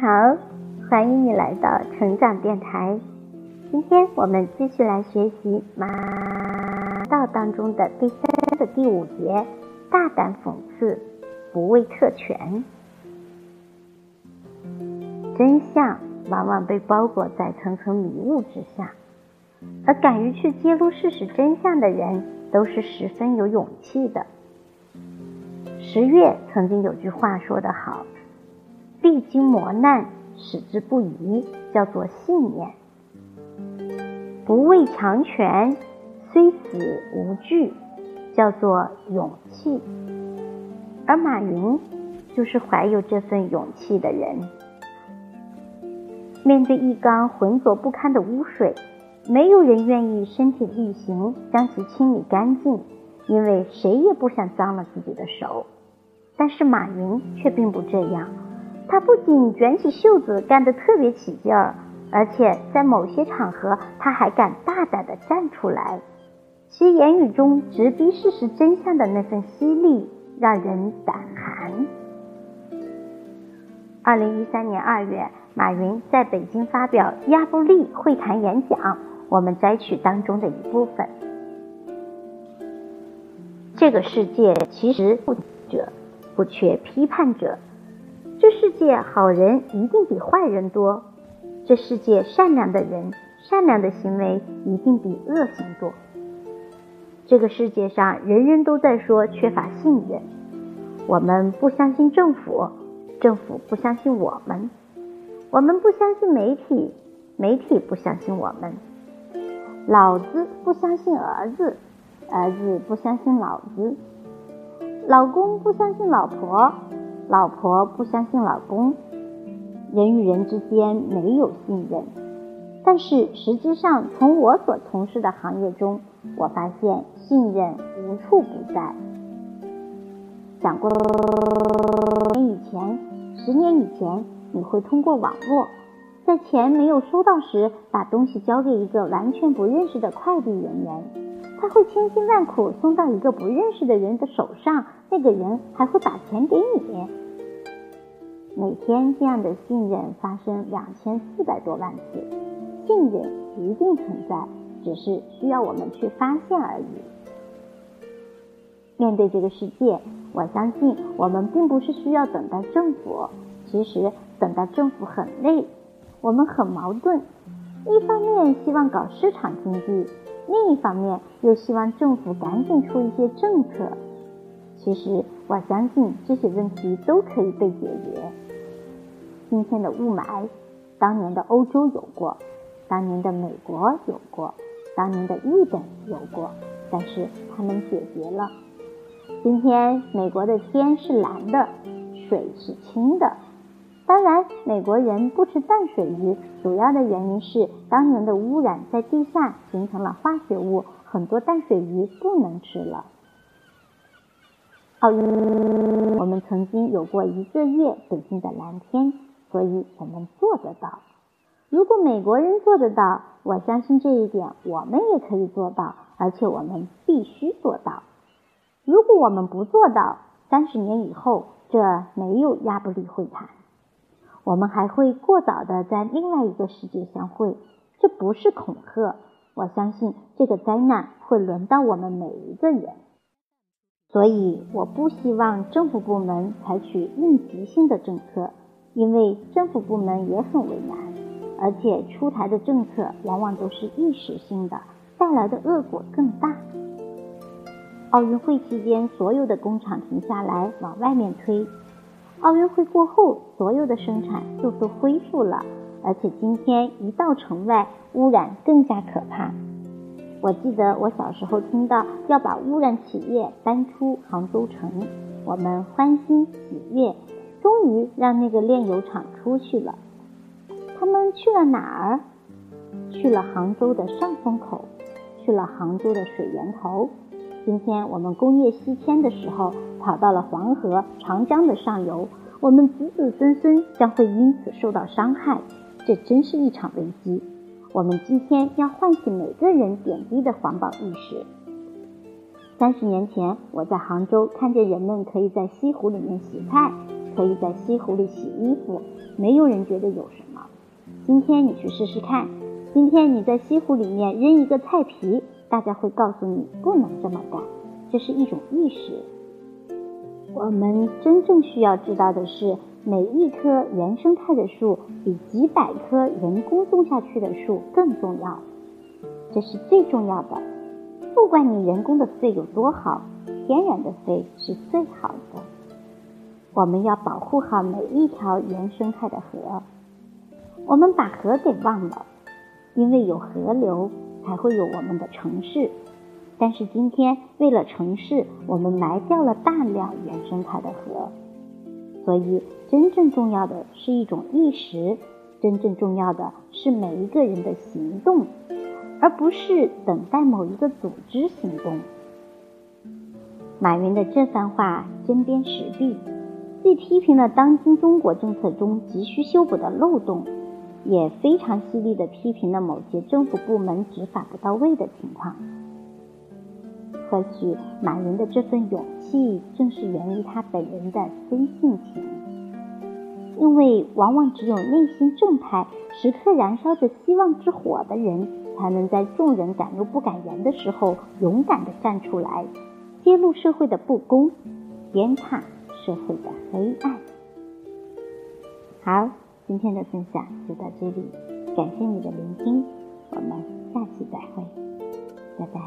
好，欢迎你来到成长电台。今天我们继续来学习《马道》当中的第三的第五节：大胆讽刺，不畏特权。真相往往被包裹在层层迷雾之下，而敢于去揭露事实真相的人，都是十分有勇气的。十月曾经有句话说得好：“经磨难，矢志不移，叫做信念；不畏强权，虽死无惧，叫做勇气。”而马云就是怀有这份勇气的人。面对一缸浑浊不堪的污水，没有人愿意身体力行将其清理干净，因为谁也不想脏了自己的手。但是马云却并不这样，他不仅卷起袖子干得特别起劲儿，而且在某些场合他还敢大胆地站出来，其言语中直逼事实真相的那份犀利，让人胆寒。二零一三年二月，马云在北京发表亚布力会谈演讲，我们摘取当中的一部分。这个世界其实不者。不缺批判者，界好人一定比坏人多；这世界善良的人，善良的行为一定比恶行多。这个世界上人人都在说缺乏信任，我们不相信政府，政府不相信我们；我们不相信媒体，媒体不相信我们；老子不相信儿子，儿子不相信老子。老公不相信老婆，老婆不相信老公，人与人之间没有信任。但是实际上，从我所从事的行业中，我发现信任无处不在。想过，年以前，十年以前，你会通过网络，在钱没有收到时，把东西交给一个完全不认识的快递人员。他会千辛万苦送到一个不认识的人的手上，那个人还会把钱给你。每天这样的信任发生两千四百多万次，信任一定存在，只是需要我们去发现而已。面对这个世界，我相信我们并不是需要等待政府，其实等待政府很累，我们很矛盾。一方面希望搞市场经济。另一方面，又希望政府赶紧出一些政策。其实，我相信这些问题都可以被解决。今天的雾霾，当年的欧洲有过，当年的美国有过，当年的日本有过，但是他们解决了。今天，美国的天是蓝的，水是清的。当然，美国人不吃淡水鱼，主要的原因是当年的污染在地下形成了化学物，很多淡水鱼不能吃了。奥运，我们曾经有过一个月北京的蓝天，所以我们做得到。如果美国人做得到，我相信这一点我们也可以做到，而且我们必须做到。如果我们不做到，三十年以后，这没有亚布力会谈。我们还会过早的在另外一个世界相会，这不是恐吓。我相信这个灾难会轮到我们每一个人，所以我不希望政府部门采取应急性的政策，因为政府部门也很为难，而且出台的政策往往都是一时性的，带来的恶果更大。奥运会期间，所有的工厂停下来往外面推。奥运会过后，所有的生产就都恢复了，而且今天一到城外，污染更加可怕。我记得我小时候听到要把污染企业搬出杭州城，我们欢欣喜悦，终于让那个炼油厂出去了。他们去了哪儿？去了杭州的上风口，去了杭州的水源头。今天我们工业西迁的时候。跑到了黄河、长江的上游，我们子子孙孙将会因此受到伤害，这真是一场危机。我们今天要唤起每个人点滴的环保意识。三十年前，我在杭州看见人们可以在西湖里面洗菜，可以在西湖里洗衣服，没有人觉得有什么。今天你去试试看，今天你在西湖里面扔一个菜皮，大家会告诉你不能这么干，这是一种意识。我们真正需要知道的是，每一棵原生态的树比几百棵人工种下去的树更重要，这是最重要的。不管你人工的肺有多好，天然的肺是最好的。我们要保护好每一条原生态的河。我们把河给忘了，因为有河流才会有我们的城市。但是今天为了城市，我们埋掉了大量原生态的河。所以真正重要的是一种意识，真正重要的是每一个人的行动。而不是等待某一个组织行动。马云的这番话针砭时弊，既批评了当今中国政策中急需修补的漏洞，也非常犀利地批评了某些政府部门执法不到位的情况。或许马云的这份勇气，正是源于他本人的真性情，因为往往只有内心正派、时刻燃烧着希望之火的人。才能在众人敢怒不敢言的时候，勇敢地站出来，揭露社会的不公，鞭挞社会的黑暗。好，今天的分享就到这里，感谢你的聆听，我们下期再会，拜拜。